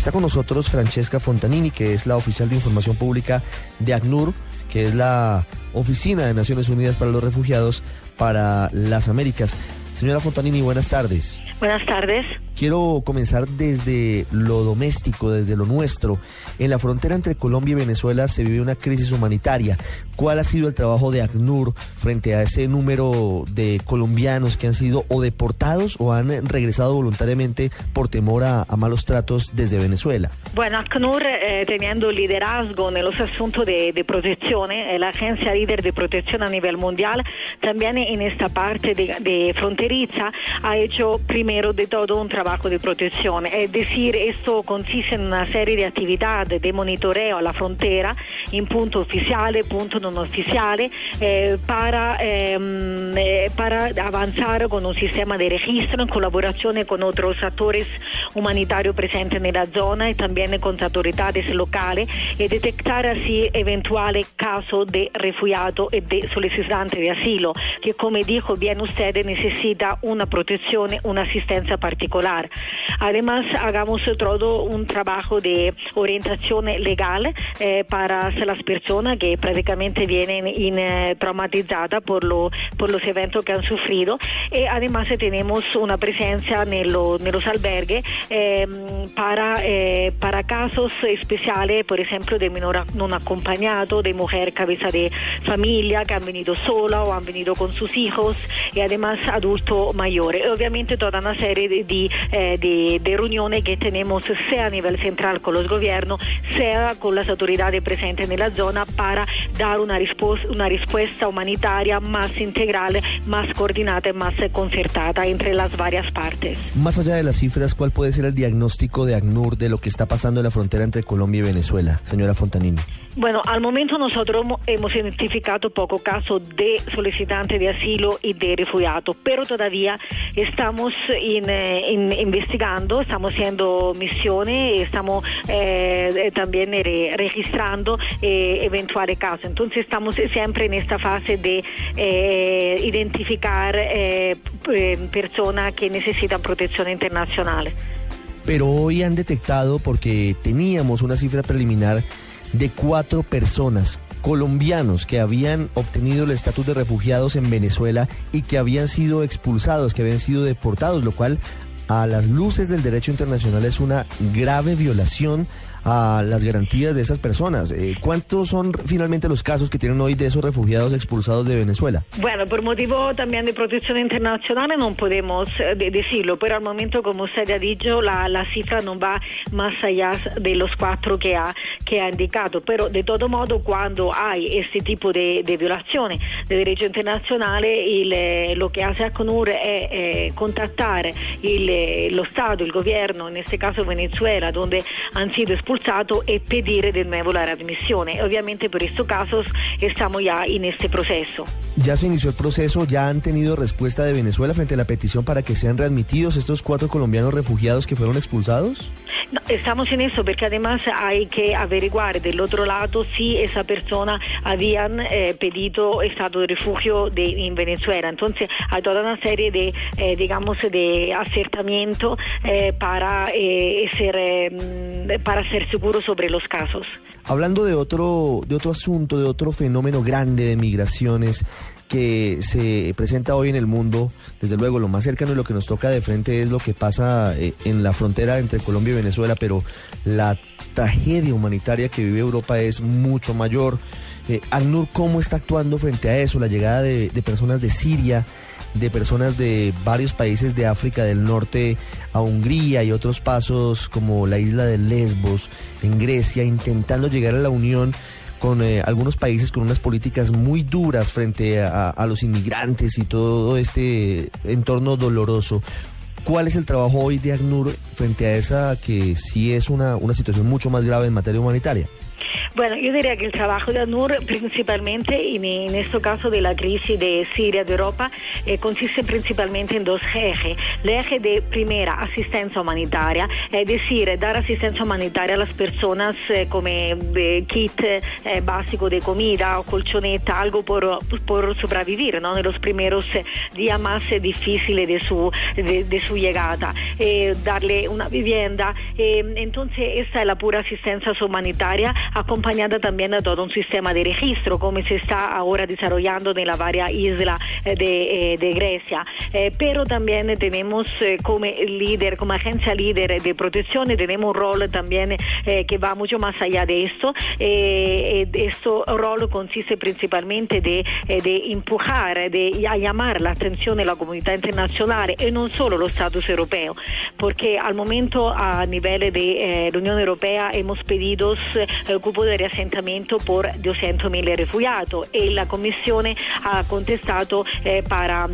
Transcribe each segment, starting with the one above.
Está con nosotros Francesca Fontanini, que es la oficial de información pública de ACNUR, que es la Oficina de Naciones Unidas para los Refugiados para las Américas. Señora Fontanini, buenas tardes. Buenas tardes. Quiero comenzar desde lo doméstico, desde lo nuestro. En la frontera entre Colombia y Venezuela se vive una crisis humanitaria. ¿Cuál ha sido el trabajo de ACNUR frente a ese número de colombianos que han sido o deportados o han regresado voluntariamente por temor a, a malos tratos desde Venezuela? Bueno, ACNUR, eh, teniendo liderazgo en los asuntos de, de protección, eh, la agencia líder de protección a nivel mundial, también en esta parte de, de fronteriza ha hecho primero de todo un trabajo de protección. Es decir, esto consiste en una serie de actividades de monitoreo a la frontera en punto oficiales, punto no oficiales, eh, para, ehm, eh, para avanzar con un sistema de registro en colaboración con otros actores humanitarios presentes en la zona y también con autoridades locales y detectar así eventuales casos de refugiados y de solicitantes de asilo, que como dijo bien usted necesita una protección, una asistencia particular. Además, hagamos todo un trabajo de orientación legal eh, para las personas que prácticamente vienen in, eh, traumatizadas por, lo, por los eventos que han sufrido. Y además tenemos una presencia en los albergues eh, para, eh, para casos especiales, por ejemplo, de menor no acompañado, de mujer cabeza de familia que han venido sola o han venido con sus hijos y además adultos mayores. Obviamente toda una serie eh, de, de reuniones que tenemos sea a nivel central con los gobiernos, sea con las autoridades presentes en la zona para dar una, respuesta, una respuesta humanitaria más integral, más coordinada más concertada entre las varias partes. Más allá de las cifras, ¿cuál puede ser el diagnóstico de ACNUR de lo que está pasando en la frontera entre Colombia y Venezuela, señora Fontanini? Bueno, al momento nosotros hemos identificado poco casos de solicitantes de asilo y de refugiados, pero todavía estamos in, investigando, estamos haciendo misiones, estamos eh, también re, registrando eh, eventuales casos. Entonces estamos siempre en esta fase de eh, identificar personas que necesitan protección internacional. Pero hoy han detectado, porque teníamos una cifra preliminar, de cuatro personas colombianos que habían obtenido el estatus de refugiados en Venezuela y que habían sido expulsados, que habían sido deportados, lo cual a las luces del derecho internacional es una grave violación a las garantías de esas personas. Eh, ¿Cuántos son finalmente los casos que tienen hoy de esos refugiados expulsados de Venezuela? Bueno, por motivo también de protección internacional no podemos eh, decirlo, pero al momento, como usted ha dicho, la, la, cifra no va más allá de los cuatro que ha, que ha indicado. Pero de todo modo, cuando hay este tipo de, de violaciones de derecho internacional, eh, lo que hace ACNUR es eh, contactar el, lo Estado, el gobierno, en este caso Venezuela, donde han sido expulsados expulsado y pedir de nuevo la readmisión. Obviamente por estos casos estamos ya en este proceso. ¿Ya se inició el proceso? ¿Ya han tenido respuesta de Venezuela frente a la petición para que sean readmitidos estos cuatro colombianos refugiados que fueron expulsados? No, estamos en eso porque además hay que averiguar del otro lado si esa persona habían eh, pedido estado de refugio de, en Venezuela. Entonces hay toda una serie de, eh, digamos, de acertamiento eh, para, ser, para ser seguro sobre los casos. Hablando de otro, de otro asunto, de otro fenómeno grande de migraciones que se presenta hoy en el mundo, desde luego lo más cercano y lo que nos toca de frente es lo que pasa eh, en la frontera entre Colombia y Venezuela, pero la tragedia humanitaria que vive Europa es mucho mayor. Eh, ACNUR, ¿cómo está actuando frente a eso? La llegada de, de personas de Siria, de personas de varios países de África del Norte a Hungría y otros pasos como la isla de Lesbos en Grecia, intentando llegar a la Unión con eh, algunos países con unas políticas muy duras frente a, los inmigrantes y todo este entorno doloroso. ¿Cuál es el trabajo hoy de ACNUR frente a esa que sí es una, una situación mucho más grave en materia humanitaria? Bueno, yo diría que el trabajo de ANUR principalmente, en, en este caso de la crisis de Siria, de Europa, eh, consiste principalmente en dos ejes. El eje de primera, asistencia humanitaria, es decir, dar asistencia humanitaria a las personas eh, como eh, kit básico de comida o colchoneta, algo por, por sobrevivir ¿no? en los primeros días más difíciles de su, de, de su llegada, darle una vivienda. entonces, esta es la pura asistencia humanitaria acompañada también de todo un sistema de registro, como se está ahora desarrollando en la varias islas eh, de, eh, de, Grecia. Eh, pero también tenemos como líder, como agencia líder de protección, tenemos un rol también que va mucho más allá de esto. este rol consiste principalmente de, empujar, de llamar la atención de la comunidad internacional y no solo los Estados europeos, porque al momento a nivel de la Unión Europea hemos pedido cupo de riassentamento por 200.000 refugiados e la Commissione ha contestato eh, para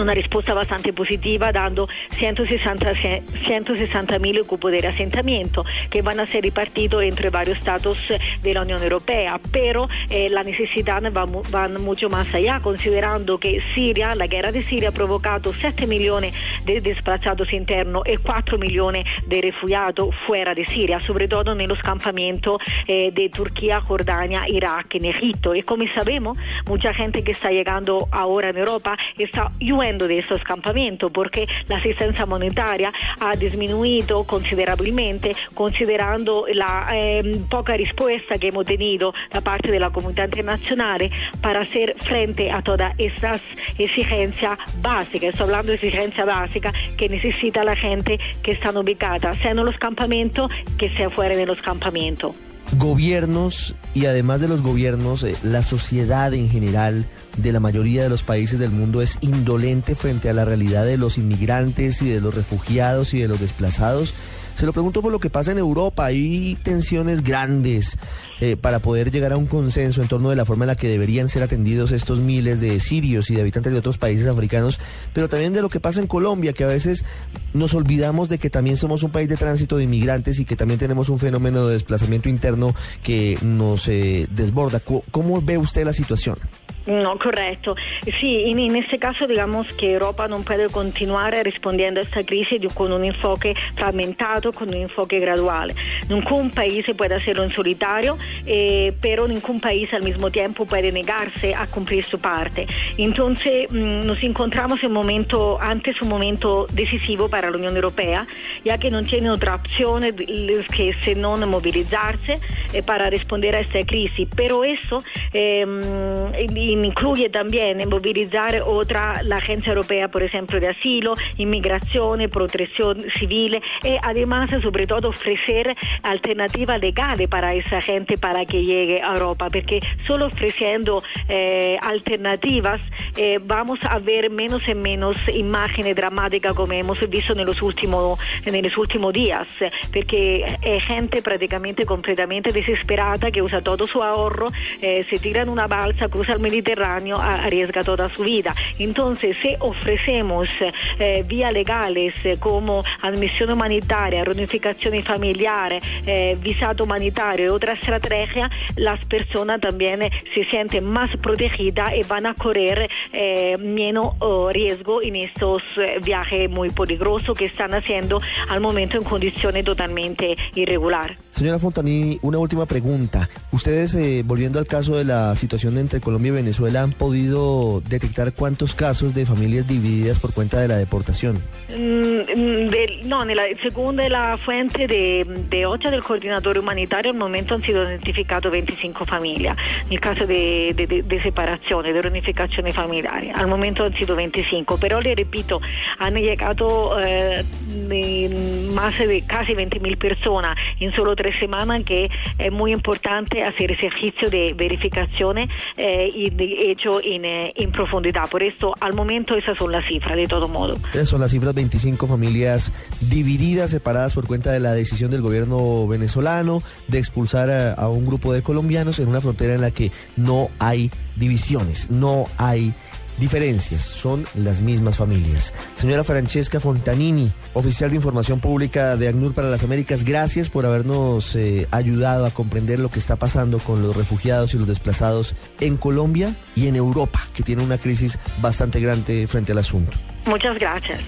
una risposta bastante positiva dando 160 mil cupos de reasentamiento que van a ser repartidos entre varios estados de la Unión Europea, pero eh, la necesidad va, va, mucho más allá, considerando que Siria, la guerra de Siria ha provocado 7 millones de desplazados internos y 4 millones de refugiados fuera de Siria, sobre todo en los campamentos eh, de Turquía, Jordania, Irak, en Egipto. Y como sabemos, mucha gente que está llegando ahora en Europa está de estos campamentos porque la asistencia monetaria ha disminuido considerablemente considerando la eh, poca respuesta que hemos tenido da parte de la comunidad internacional para hacer frente a todas estas exigencias básicas. Estoy hablando de exigencias básicas que necesita la gente que están ubicada, sea en los campamentos que sea fuera de los campamentos gobiernos y además de los gobiernos, eh, la sociedad en general de la mayoría de los países del mundo es indolente frente a la realidad de los inmigrantes y de los refugiados y de los desplazados. Se lo pregunto por lo que pasa en Europa. Hay tensiones grandes eh, para poder llegar a un consenso en torno de la forma en la que deberían ser atendidos estos miles de sirios y de habitantes de otros países africanos, pero también de lo que pasa en Colombia, que a veces nos olvidamos de que también somos un país de tránsito de inmigrantes y que también tenemos un fenómeno de desplazamiento interno que nos eh, desborda. ¿Cómo ve usted la situación? No, correcto. Sí, en, en, este caso digamos que Europa no puede continuar respondiendo a esta crisis con un enfoque fragmentado, con un enfoque gradual. Ningún país puede hacerlo en solitario, eh, pero ningún país al mismo tiempo puede negarse a cumplir su parte. Entonces mmm, nos encontramos en un momento, antes un momento decisivo para la Unión Europea, ya que no tiene otra opción que se no movilizarse eh, para responder a esta crisis. Pero eso eh, incluye también movilizar otra, Agencia Europea, por ejemplo, de Asilo, Inmigración, Protección Civil y además, sobre todo, ofrecer alternativas legales para esa gente para que llegue a Europa, porque solo ofreciendo eh, alternativas eh, vamos a ver menos y menos imágenes dramáticas como hemos visto en los últimos, en los últimos días, porque es gente prácticamente completamente desesperada que usa todo su ahorro, eh, se tira en una balsa, cruza el Mediterráneo, arriesga toda su vida. Entonces, si ofrecemos eh, vías legales eh, como admisión humanitaria, reunificación familiar, eh, visado humanitario y otra estrategia, las personas también se sienten más protegidas y van a correr menos riesgo en estos viajes muy peligrosos que están haciendo al momento en condiciones totalmente irregulares. Señora Fontaní, una última pregunta. Ustedes, volviendo al caso de la situación entre Colombia y Venezuela, ¿han podido detectar cuántos casos de familias divididas por cuenta de la deportación? Mm, de, no, la, según la fuente de, de OCHA del coordinador humanitario, al momento han sido identificadas 25 familias. En el caso de, de, de separación, de reunificación familiar, al momento han sido 25. Pero le repito, han llegado eh, más de casi 20.000 personas en solo tres semanas, que es muy importante hacer ese ejercicio de verificaciones eh, y de hecho en, eh, en, profundidad. Por esto, al momento, esas son las cifras, de todo modo. Esas son las cifras, 25 familias divididas, separadas por cuenta de la decisión del gobierno venezolano de expulsar a, a un grupo de colombianos en una frontera en la que no hay divisiones, no hay diferencias, son las mismas familias. Señora Francesca Fontanini, oficial de información pública de ACNUR para las Américas, gracias por habernos eh, ayudado a comprender lo que está pasando con los refugiados y los desplazados en Colombia y en Europa, que tiene una crisis bastante grande frente al asunto. Muchas gracias.